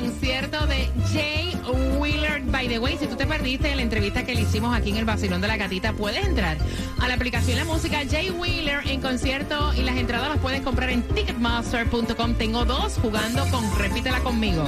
concierto de Jay Wheeler. By the way, si tú te perdiste la entrevista que le hicimos aquí en el Basilón de la Gatita, puedes entrar a la aplicación La Música Jay Wheeler en concierto y las entradas las puedes comprar en ticketmaster.com. Tengo dos jugando con Repítela conmigo.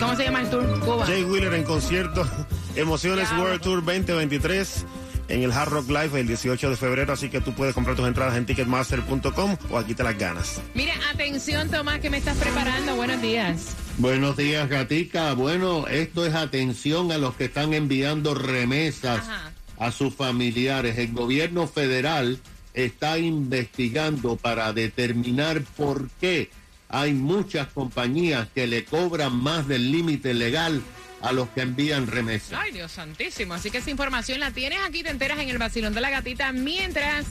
¿Cómo se llama el tour? Cuba. Jay Wheeler en concierto Emociones Ya, World Tour 2023 en el Hard Rock Live el 18 de febrero, así que tú puedes comprar tus entradas en ticketmaster.com o aquí te las ganas. Mira, atención, Tomás, que me estás preparando. Buenos días. Buenos días, Gatica. Bueno, esto es atención a los que están enviando remesas Ajá. a sus familiares. El gobierno federal está investigando para determinar por qué hay muchas compañías que le cobran más del límite legal a los que envían remesas. Ay, Dios santísimo. Así que esa información la tienes aquí, te enteras en el vacilón de la gatita, mientras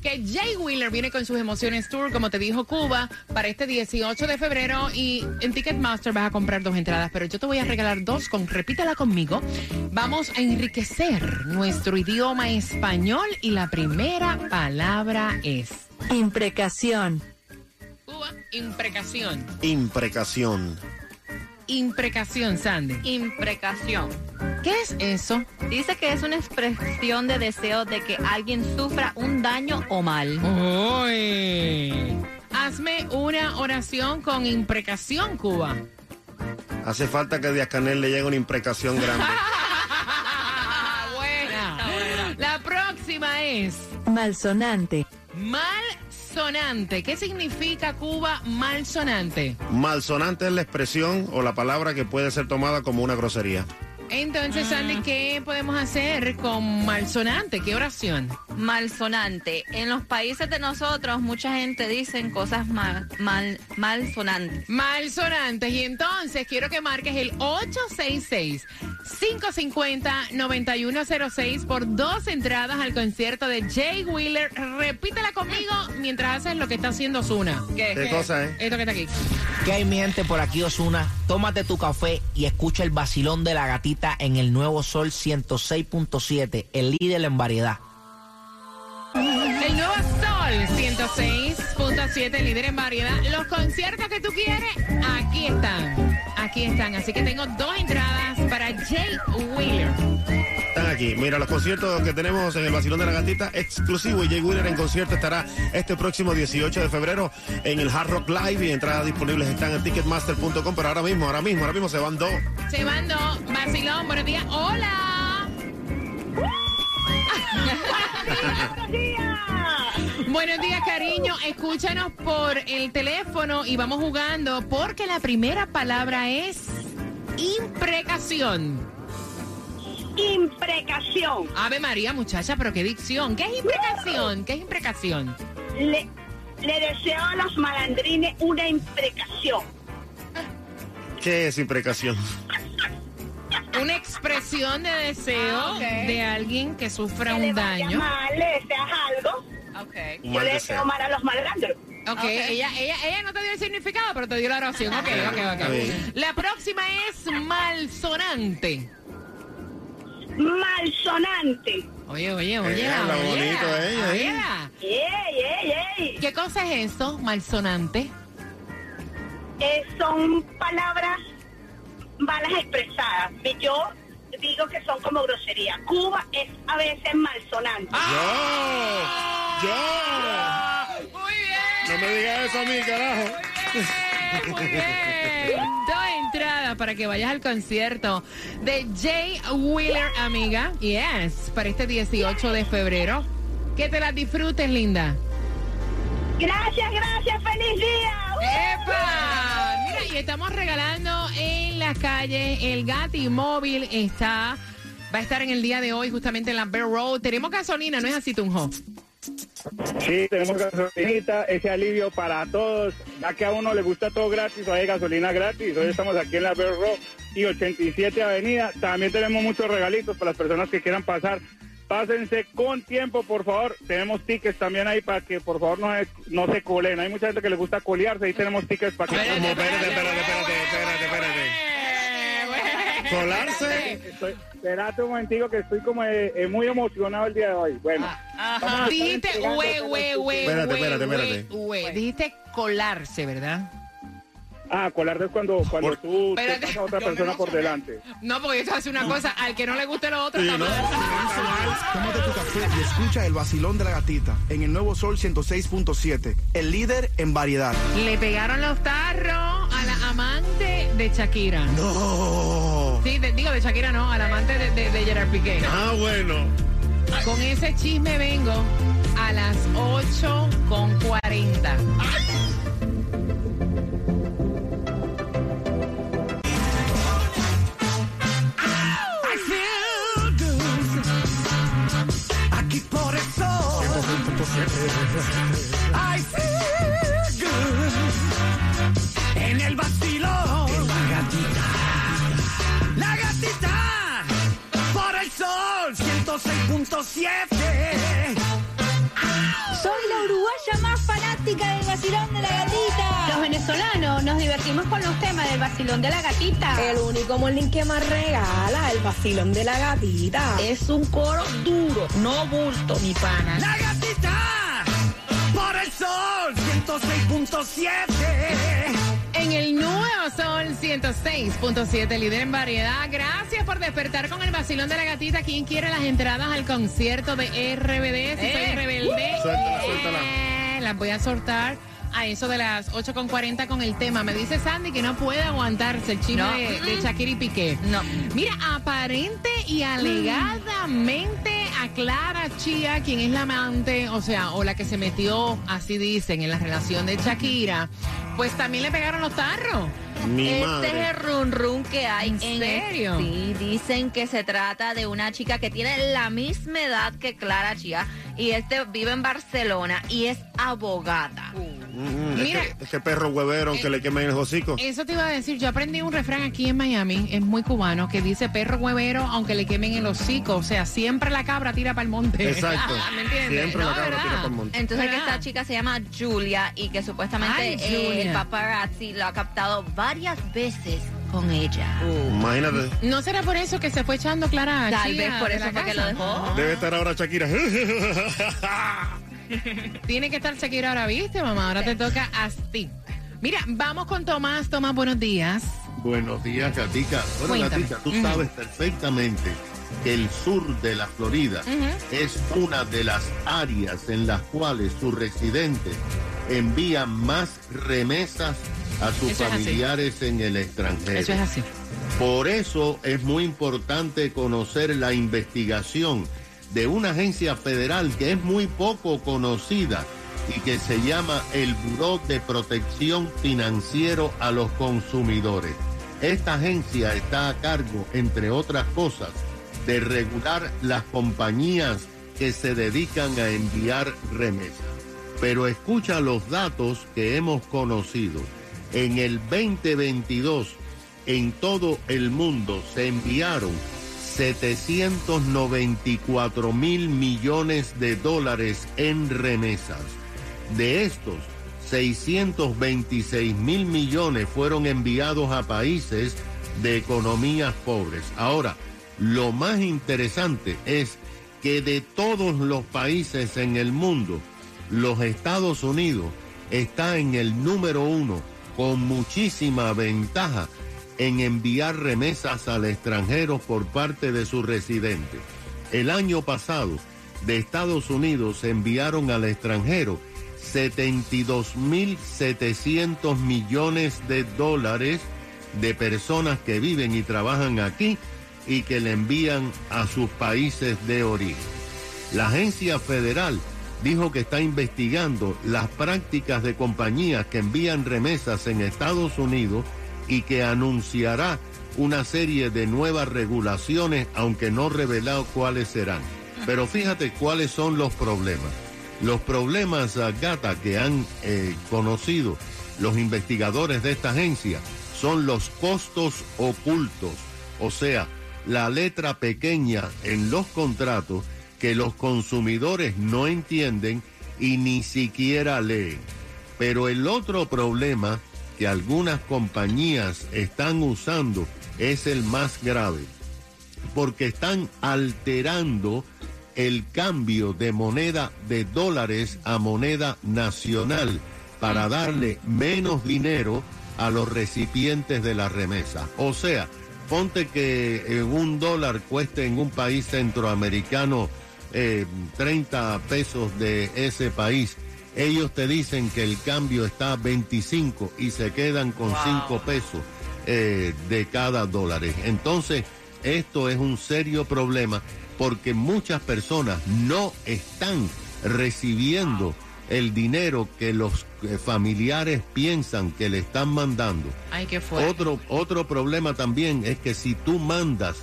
que Jay Wheeler viene con sus emociones tour, como te dijo Cuba, para este 18 de febrero y en Ticketmaster vas a comprar dos entradas, pero yo te voy a regalar dos con Repítela conmigo. Vamos a enriquecer nuestro idioma español y la primera palabra es Imprecación. Cuba, imprecación. Imprecación. Imprecación, Sandy. Imprecación. ¿Qué es eso? Dice que es una expresión de deseo de que alguien sufra un daño o mal. Uy. Hazme una oración con imprecación, Cuba. Hace falta que a Díaz Canel le llegue una imprecación grande. Buena. La próxima es Malsonante. Malsonante. ¿Qué significa Cuba malsonante? Malsonante es la expresión o la palabra que puede ser tomada como una grosería. Entonces, Sandy, ¿qué podemos hacer con malsonante? ¿Qué oración? Malsonante. En los países de nosotros, mucha gente dice cosas mal, mal, malsonantes. Malsonantes. Y entonces quiero que marques el 866-550-9106 por dos entradas al concierto de Jay Wheeler. Repítela conmigo mientras haces lo que está haciendo Zuna. ¿Qué cosa es? Esto que está aquí. ¿Qué hay mi gente por aquí Osuna? Tómate tu café y escucha el vacilón de la gatita en el nuevo Sol 106.7, el líder en variedad. El nuevo Sol 106.7, líder en variedad. Los conciertos que tú quieres, aquí están. Aquí están. Así que tengo dos entradas para Jay Wheeler. Están aquí. Mira, los conciertos que tenemos en el Basilón de la Gatita, exclusivo. Y Jay Wheeler en concierto estará este próximo 18 de febrero en el Hard Rock Live. Y entradas disponibles están en ticketmaster.com. Pero ahora mismo, ahora mismo, ahora mismo se van dos. Se mandó Basilón, buenos días. Hola. Buenos días, cariño. Escúchanos por el teléfono y vamos jugando porque la primera palabra es imprecación. Imprecación. Ave María, muchacha, pero qué dicción. ¿Qué es imprecación? ¿Qué es imprecación? Le, le deseo a los malandrines una imprecación. ¿Qué es imprecación? Una expresión de deseo Ah, de alguien que sufra Que le un vaya daño. mal, le deseas algo. Ok. Un Yo le deseo. mal a los malandros. Ok, Ella, ella, ella no te dio el significado, pero te dio la oración. Ok, ok, ok. La próxima es malsonante. malsonante. Oye, oye, oye. Lo bonito ella, ¿eh? ¡Ey, ey, ey! ¿Qué cosa es eso, malsonante? Eh, son palabras malas expresadas. Y Yo digo que son como grosería. Cuba es a veces malsonante. ¡Yo! ¡Yo! Muy bien. No me digas eso a mí, carajo. Muy bien. Dos entradas para que vayas al concierto de Jay Wheeler, amiga. Yes, para este 18 de febrero. Que te las disfrutes, linda. Gracias, gracias. ¡Feliz día! ¡Epa! Mira, y estamos regalando en la calle el Gati Móvil está va a estar en el día de hoy justamente en la Bear Road. Tenemos gasolina, ¿no es así, Tunjo? Sí, tenemos gasolinita, ese alivio para todos, ya que a uno le gusta todo gratis, hay gasolina gratis. Hoy estamos aquí en la Road y 87 Avenida. También tenemos muchos regalitos para las personas que quieran pasar. Pásense con tiempo, por favor. Tenemos tickets también ahí para que, por favor, no se, no se colen. Hay mucha gente que le gusta colearse. Ahí tenemos tickets para que... Espérate, espérate, espérate, espérate, espérate. ¿Colarse? Estoy, espérate un momentico que estoy como eh, eh, muy emocionado el día de hoy. Bueno. vamos a estar Dijiste, güey, los güey, Espérate, espérate, espérate. Dijiste colarse, ¿verdad? Ah, colarte es cuando, cuando Por- tú te Espérate. pasas a otra persona por delante. No, porque eso hace una cosa. Al que no le guste lo otro, Sí, también. Tómate tu café y escucha el vacilón de la gatita en el nuevo Sol 106.7, el líder en variedad. Le pegaron los tarros a la amante de Shakira. No. Sí, de- digo de Shakira no, al amante de, de, de Gerard Piqué. Ah, bueno. Con ese chisme vengo a las 8 con 40. Aquí del vacilón de la gatita. Los venezolanos nos divertimos con los temas del vacilón de la gatita. El único molín que más regala el vacilón de la gatita. Es un coro duro, no bulto, mi pana. La gatita. Por el sol 106.7. En el nuevo Sol 106.7, líder en variedad. Gracias por despertar con el vacilón de la gatita. ¿Quién quiere las entradas al concierto de RBD? Si soy rebelde. Suéltala, suéltala. Las voy a soltar a eso de las 8.40 con el tema. Me dice Sandy que no puede aguantarse el chisme No. de, de Shakira y Piqué. No. Mira, aparente y alegadamente a Clara Chía, quien es la amante, o sea, o la que se metió, así dicen, en la relación de Shakira, pues también le pegaron los tarros. Mi este madre. es el run run que hay ¿En en, serio? Sí, dicen que se trata de una chica que tiene la misma edad que Clara Chía y este vive en Barcelona y es abogada. Mm, es Mira. que- es que perro huevero que le quemen el hocico. Eso te iba a decir, yo aprendí un refrán aquí en Miami, es muy cubano, que dice perro huevero aunque le quemen el hocico, o sea, siempre la cabra tira para el monte. Exacto. ¿Me entiendes? Siempre No, la cabra ¿verdad? tira por el monte. Entonces que esta chica se llama Julia y que supuestamente Ay, eh, el paparazzi lo ha captado varias veces con ella. Imagínate. ¿No será por eso que se fue echando Clara Tal Chía vez por eso fue que lo dejó. Debe estar ahora Shakira. Tiene que estar Shakira ahora, ¿viste, mamá? Ahora te toca a ti. Mira, vamos con Tomás. Tomás, buenos días. Buenos días, Gatica. Bueno, Cuéntame. Gatica, tú sabes perfectamente que el sur de la Florida es una de las áreas en las cuales sus residentes envían más remesas a sus Eso familiares en el extranjero. Eso es así. Por eso es muy importante conocer la investigación de una agencia federal que es muy poco conocida y que se llama el Buró de Protección Financiero a los Consumidores. Esta agencia está a cargo, entre otras cosas, de regular las compañías que se dedican a enviar remesas. Pero escucha los datos que hemos conocido. En el 2022, en todo el mundo se enviaron 794 mil millones de dólares en remesas. De estos, 626 mil millones fueron enviados a países de economías pobres. Ahora, lo más interesante es que de todos los países en el mundo, los Estados Unidos está en el número uno con muchísima ventaja en enviar remesas al extranjero por parte de sus residentes. El año pasado, de Estados Unidos enviaron al extranjero 72.700 millones de dólares de personas que viven y trabajan aquí y que le envían a sus países de origen. La agencia federal dijo que está investigando las prácticas de compañías que envían remesas en Estados Unidos y que anunciará una serie de nuevas regulaciones, aunque no revelado cuáles serán. Pero fíjate cuáles son los problemas. Los problemas, uh, Gata, que han eh, conocido los investigadores de esta agencia son los costos ocultos, o sea, la letra pequeña en los contratos que los consumidores no entienden y ni siquiera leen. Pero el otro problema algunas compañías están usando es el más grave, porque están alterando el cambio de moneda de dólares a moneda nacional para darle menos dinero a los recipientes de la remesa. O sea, ponte que eh, un dólar cueste en un país centroamericano eh, 30 pesos de ese país. Ellos te dicen que el cambio está a 25 y se quedan con 5 pesos eh, de cada dólar. Entonces, esto es un serio problema porque muchas personas no están recibiendo el dinero que los eh, familiares piensan que le están mandando. Ay, qué fuerte. Otro, otro problema también es que si tú mandas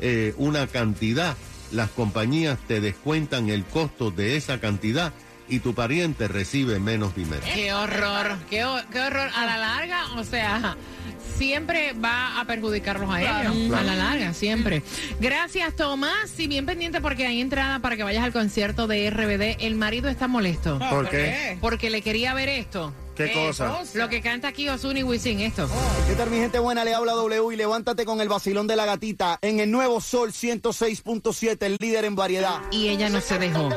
eh, una cantidad, las compañías te descuentan el costo de esa cantidad y tu pariente recibe menos dinero. Qué horror, qué, ho- qué horror. A la larga, o sea, siempre va a perjudicarlos a Claro. ellos. A la larga, siempre. Gracias, Tomás. Y bien pendiente porque hay entrada para que vayas al concierto de RBD. El marido está molesto. ¿Por ¿Por qué? Porque le quería ver esto. ¿Qué cosa? Lo que canta aquí Ozuna y Wisin, esto. ¿Qué tal mi gente buena? Le habla W y levántate con el vacilón de la gatita en el nuevo Sol 106.7, el líder en variedad. Y ella no se dejó.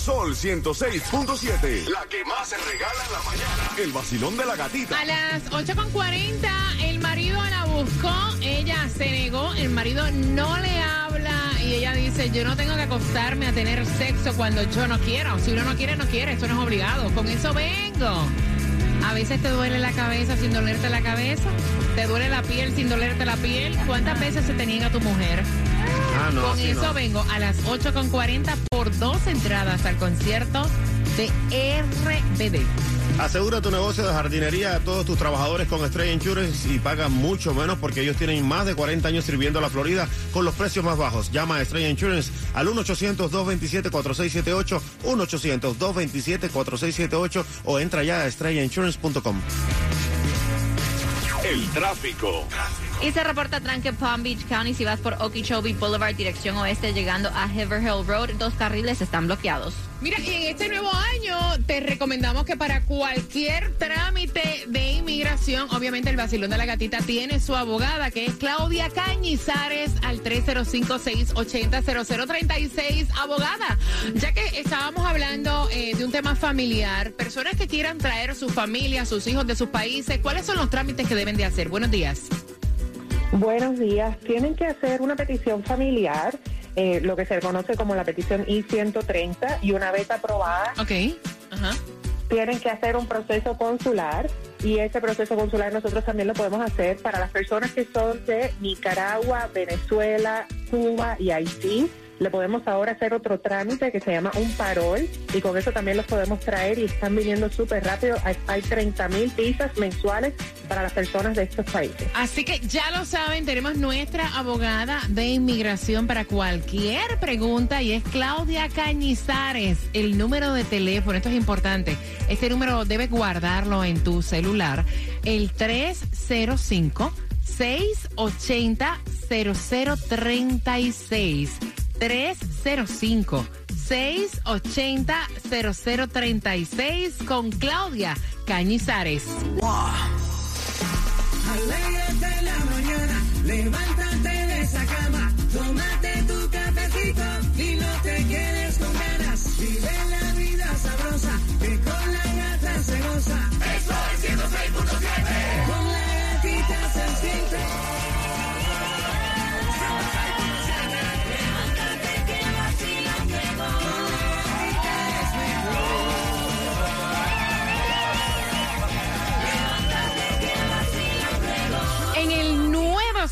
Sol 106.7. La que más se regala en la mañana. El vacilón de la gatita. A las 8.40 el marido la buscó, ella se negó, el marido no le habla y ella dice, yo no tengo que acostarme a tener sexo cuando yo no quiero. Si uno no quiere, no quiere, esto no es obligado. Con eso vengo. A veces te duele la cabeza sin dolerte la cabeza, te duele la piel sin dolerte la piel. ¿Cuántas veces se te niega tu mujer? Ah, no, Con eso no. vengo a las 8.40 por dos entradas al concierto de RBD. Asegura tu negocio de jardinería a todos tus trabajadores con Estrella Insurance y paga mucho menos porque ellos tienen más de 40 años sirviendo a la Florida con los precios más bajos. Llama a Estrella Insurance al 1-800-227-4678, 1-800-227-4678 o entra ya a estrellainsurance.com. El tráfico. Y se reporta tranque Palm Beach County si vas por Okeechobee Boulevard, dirección oeste, llegando a Haverhill Road. Dos carriles están bloqueados. Mira, y en este nuevo año te recomendamos que para cualquier trámite de inmigración, obviamente el vacilón de la gatita tiene su abogada, que es Claudia Cañizares, al 305-680-0036. Abogada, ya que estábamos hablando eh, de un tema familiar, personas que quieran traer su familia, sus hijos de sus países, ¿cuáles son los trámites que deben de hacer? Buenos días. Buenos días. Tienen que hacer una petición familiar, eh, lo que se conoce como la petición I-130, y una vez aprobada. Ajá. tienen que hacer un proceso consular. Y ese proceso consular nosotros también lo podemos hacer para las personas que son de Nicaragua, Venezuela, Cuba y Haití. Le podemos ahora hacer otro trámite que se llama un parol y con eso también los podemos traer y están viniendo súper rápido. Hay, hay 30 mil visas mensuales para las personas de estos países. Así que ya lo saben, tenemos nuestra abogada de inmigración para cualquier pregunta y es Claudia Cañizares. El número de teléfono, esto es importante. Este número debes guardarlo en tu celular. El 305 680 0036. 305 680-0036 con Claudia Cañizares. Alégrate la mañana, levántate de esa cama, tómate tu cafecito y no te quedes con ganas. Vive la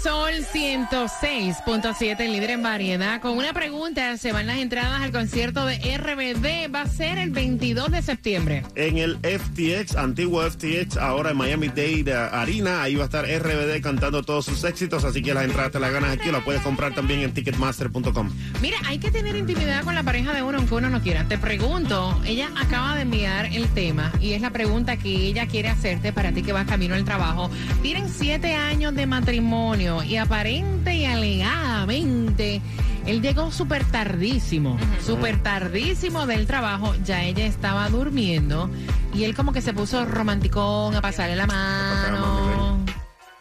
Sol 106.7, líder en variedad, con una pregunta, se van las entradas al concierto de RBD, va a ser el 22 de septiembre. En el FTX, antiguo FTX, ahora en Miami Dade Arena, ahí va a estar RBD cantando todos sus éxitos, así que las entradas te las ganas aquí, las puedes comprar también en ticketmaster.com. Mira, hay que tener intimidad con la pareja de uno aunque uno no quiera. Te pregunto, ella acaba de enviar el tema y es la pregunta que ella quiere hacerte para ti que vas camino al trabajo. Tienen siete años de matrimonio y aparente y alegadamente él llegó súper tardísimo, súper tardísimo del trabajo. Ya ella estaba durmiendo y él como que se puso romanticón a pasarle la mano.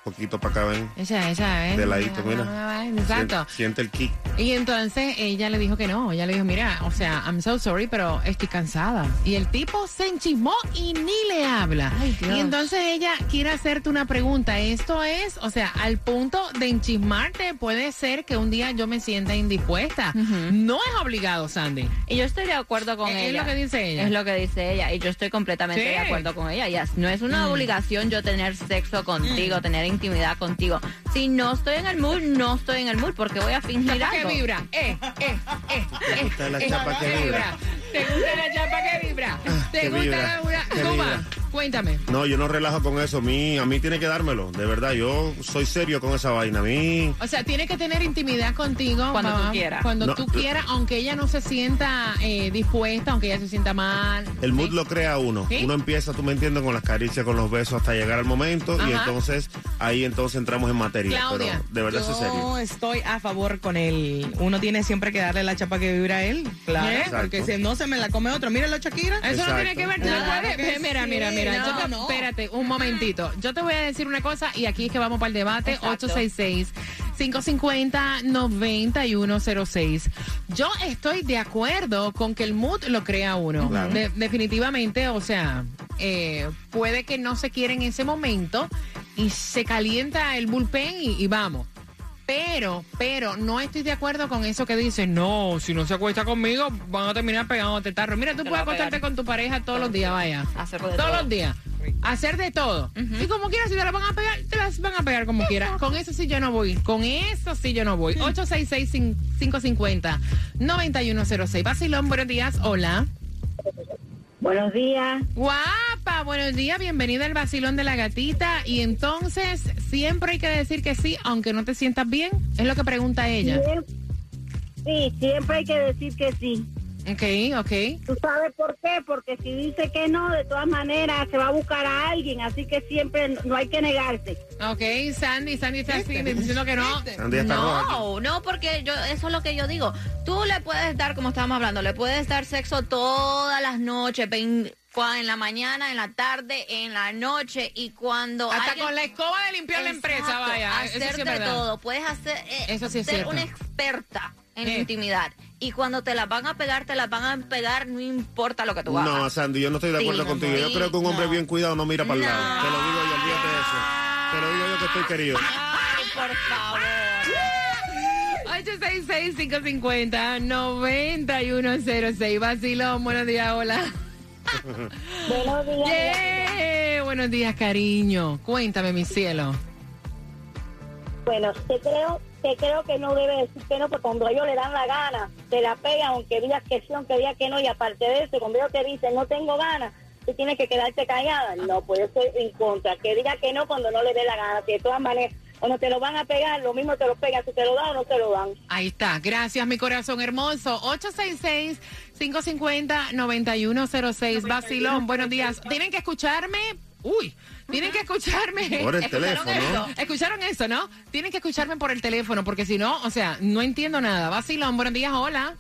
Poquito para acá, ven. Ella, ella, ¿eh? De ladito, mira. Exacto. Siente, siente el kick. Y entonces ella le dijo que no. Ella le dijo, mira, o sea, I'm so sorry, pero estoy cansada. Y el tipo se enchismó y ni le habla. Dios. y entonces ella quiere hacerte una pregunta. Esto es, o sea, al punto de enchismarte, puede ser que un día yo me sienta indispuesta. No es obligado, Sandy. Y yo estoy de acuerdo con Es ella. lo que dice ella. Es lo que dice ella. Y yo estoy completamente Sí. de acuerdo con ella. Y as- no es una Mm. obligación yo tener sexo contigo, tener intimidad contigo. Si no estoy en el mood, no estoy en el mood porque voy a fingir Chapa que algo. vibra. Eh, eh, eh, eh. gusta la eh, chapa que vibra? ¿Te gusta la chapa que vibra? ¿Te que gusta vibra, la vibra? Cuéntame. No, yo no relajo con eso. A mí, a mí tiene que dármelo. De verdad, yo soy serio con esa vaina. A mí. O sea, tiene que tener intimidad contigo. Cuando tú mamá, quieras. Cuando No, tú quieras, aunque ella no se sienta eh, dispuesta, aunque ella se sienta mal. El mood lo crea uno. ¿Sí? Uno empieza, tú me entiendes, con las caricias, con los besos hasta llegar al momento y entonces ahí entonces entramos en materia. Claudia, pero de verdad es serio. Yo estoy a favor con él. Uno tiene siempre que darle la chapa que vibra a él. Claro. ¿Eh? Porque si no se me la come otro. Mira la Shakira. Eso no tiene que ver, tú Claro que Mira, sí. mira, mira. No, yo te- no. Espérate, un momentito. Yo te voy a decir una cosa y aquí es que vamos para el debate. Exacto. 866-550-9106. Yo estoy de acuerdo con que el mood lo crea uno. Claro. De- definitivamente, o sea, eh, puede que no se quiera en ese momento y se calienta el bullpen y, y vamos. Pero, pero, no estoy de acuerdo con eso que dice, no, si no se acuesta conmigo, van a terminar pegándote tarro. Mira, tú Te puedes acostarte con tu pareja todos los días, vaya. Hacerlo de Todos todo. los días. Hacer de todo. Y como quieras, si te la van a pegar, te las van a pegar como quieras. Con eso sí yo no voy. Con eso sí yo no voy. 866-550-9106. Basilón, buenos días. Hola. Buenos días. Buenos días. Bienvenida al Basilón de la Gatita. Y entonces, siempre hay que decir que sí, aunque no te sientas bien. Es lo que pregunta ella. Sí, siempre hay que decir que sí. Ok, ok. ¿Tú sabes por qué? Porque si dice que no, de todas maneras se va a buscar a alguien, así que siempre no- hay que negarse. Ok, Sandy, Sandy está así diciendo que no. Sandy está roja aquí. No, no, porque yo eso es lo que yo digo. Tú le puedes dar, como estábamos hablando, le puedes dar sexo todas las noches, en la mañana, en la tarde, en la noche y cuando Hasta alguien- con la escoba de limpiar la empresa, vaya. Eso sí hacer es de verdad. todo. Puedes hacer eh, Eso sí es ser cierto. una experta en Eh. intimidad y cuando te la van a pegar, te la van a pegar, no importa lo que tú hagas. No, Sandy, yo no estoy de Sí, acuerdo no, contigo. Yo creo que un hombre no. bien cuidado no mira para el lado. Te lo digo yo, olvídate de eso. Te lo digo yo que estoy querido. Ay, por favor. 866-550-9106. Vacilón, buenos días, hola. Buenos días. Yeah, Buenos días, cariño. Cuéntame, mi cielo. Bueno, te creo, te creo que no debe decir que no, porque cuando ellos le dan la gana, te la pegan, aunque digas que sí, aunque digas que no, y aparte de eso, cuando ellos te dicen no tengo ganas, tú tienes que quedarte callada. No, pues yo estoy en contra. Que diga que no cuando no le dé la gana, que de todas maneras, cuando te lo van a pegar, lo mismo te lo pegan, si te lo dan o no te lo dan. Ahí está. Gracias, mi corazón hermoso. 866-550-9106. Vacilón, buenos días. Tienen que escucharme. Uy, tienen que escucharme. Por el ¿Escucharon teléfono. eso? ¿Escucharon eso, no? Tienen que escucharme por el teléfono, porque si no, o sea, no entiendo nada. Vacilón, buenos días, hola.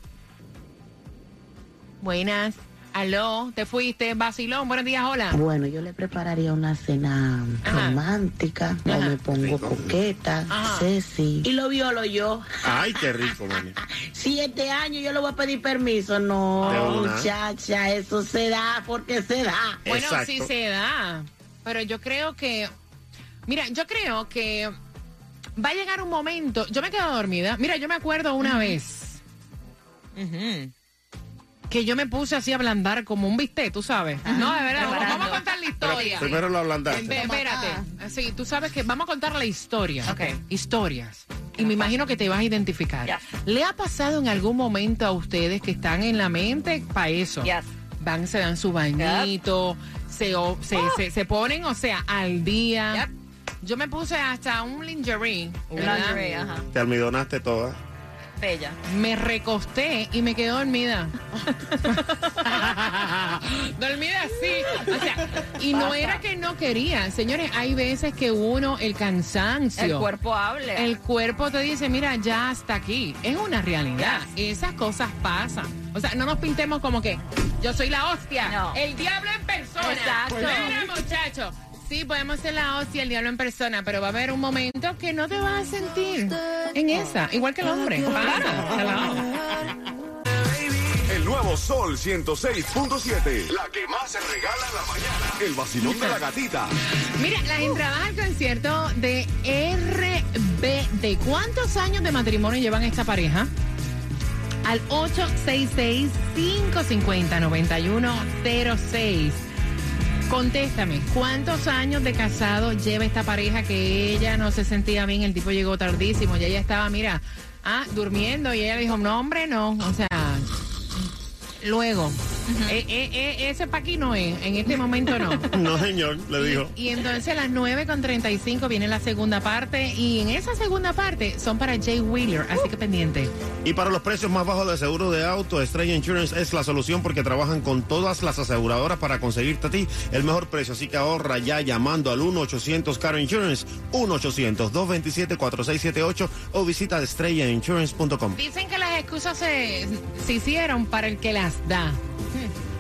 Buenas. Aló, te fuiste, vacilón. Buenos días, hola. Bueno, yo le prepararía una cena romántica, o me pongo coqueta, Ceci, y lo violo yo. Ay, qué rico, mami. Siete años yo le voy a pedir permiso. No, muchacha, eso se da porque se da. Bueno, sí se da. Pero yo creo que. Mira, yo creo que va a llegar un momento. Yo me quedo dormida. Mira, yo me acuerdo una vez que yo me puse así a ablandar como un bistec, tú sabes. No, de verdad. Vamos, vamos a contar la historia. Primero lo ablandaste. Espérate. Sí, tú sabes que vamos a contar la historia. Historias. Y me imagino que te vas a identificar. ¿Le ha pasado en algún momento a ustedes que están en la mente para eso? Van, se dan su bañito, se, o- se, Oh. se, se ponen, o sea, al día. Yo me puse hasta un lingerie. ¿verdad? Lingerie, ajá. Te almidonaste toda. Bella. Me recosté y me quedé dormida. dormida así. O sea, y no era que no quería. Señores, hay veces que uno, el cansancio. El cuerpo habla. El cuerpo te dice, mira, ya hasta aquí. Es una realidad. Esas cosas pasan. O sea, no nos pintemos como que yo soy la hostia. No. El diablo en persona. Exacto. Mira, muchacho. Sí, podemos ser la hostia, el diablo en persona, pero va a haber un momento que no te vas a sentir en esa. Igual que el hombre. Para, se la va. El nuevo Sol 106.7. La que más se regala en la mañana. El vacilón de la gatita. Mira, las entradas al concierto de RBD. ¿Cuántos años de matrimonio llevan esta pareja? Al 866-550-9106. Contéstame, ¿cuántos años de casado lleva esta pareja que ella no se sentía bien? El tipo llegó tardísimo y ella estaba, mira, ah, durmiendo y ella dijo, no, hombre, no. O sea, luego, eh, eh, eh, ese pa' aquí no es, en este momento no. No, señor, le dijo. Y entonces a las 9.35 viene la segunda parte y en esa segunda parte son para Jay Wheeler, así que pendiente. Y para los precios más bajos de seguro de auto, Estrella Insurance es la solución porque trabajan con todas las aseguradoras para conseguirte a ti el mejor precio. Así que ahorra ya llamando al 1-800-CARO Insurance, 1-800-227-4678 o visita estrellainsurance.com. Dicen que las excusas se, se hicieron para el que las da.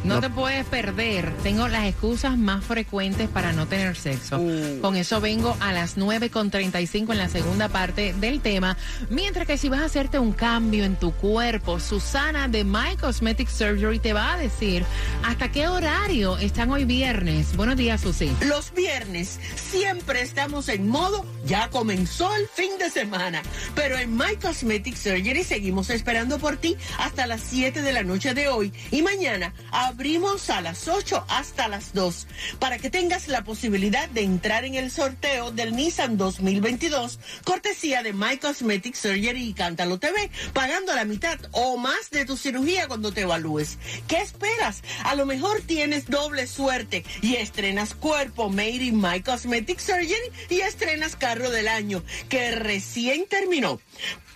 No, No. te puedes perder. Tengo las excusas más frecuentes para no tener sexo. Con eso vengo a las 9.35 en la segunda parte del tema. Mientras que si vas a hacerte un cambio en tu cuerpo, Susana de My Cosmetic Surgery te va a decir hasta qué horario están hoy viernes. Buenos días, Susi. Los viernes siempre estamos en modo ya comenzó el fin de semana, pero en My Cosmetic Surgery seguimos esperando por ti hasta las 7 de la noche de hoy y mañana abrimos a las 8 hasta las 2 para que tengas la posibilidad de entrar en el sorteo del Nissan 2022 cortesía de My Cosmetic Surgery y Cántalo TV pagando la mitad o más de tu cirugía cuando te evalúes. ¿Qué esperas? A lo mejor tienes doble suerte y estrenas cuerpo Made in My Cosmetic Surgery y estrenas carro del año que recién terminó.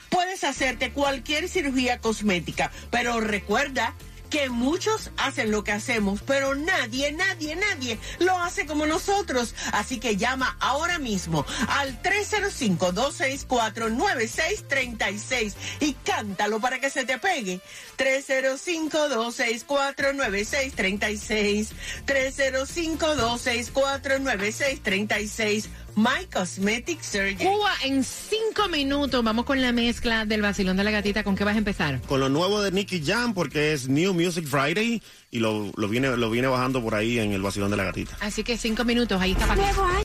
Puedes hacerte cualquier cirugía cosmética, pero recuerda que muchos hacen lo que hacemos, pero nadie, nadie, nadie lo hace como nosotros. Así que llama ahora mismo al 305-264-9636 y cántalo para que se te pegue. 305-264-9636. 305-264-9636. My Cosmetic Surgery. Cuba en cinco minutos. Vamos con la mezcla del vacilón de la gatita. ¿Con qué vas a empezar? Con lo nuevo de Nicky Jam porque es New Music Friday y lo, lo viene, lo viene bajando por ahí en el vacilón de la gatita. Así que cinco minutos. Ahí está. para-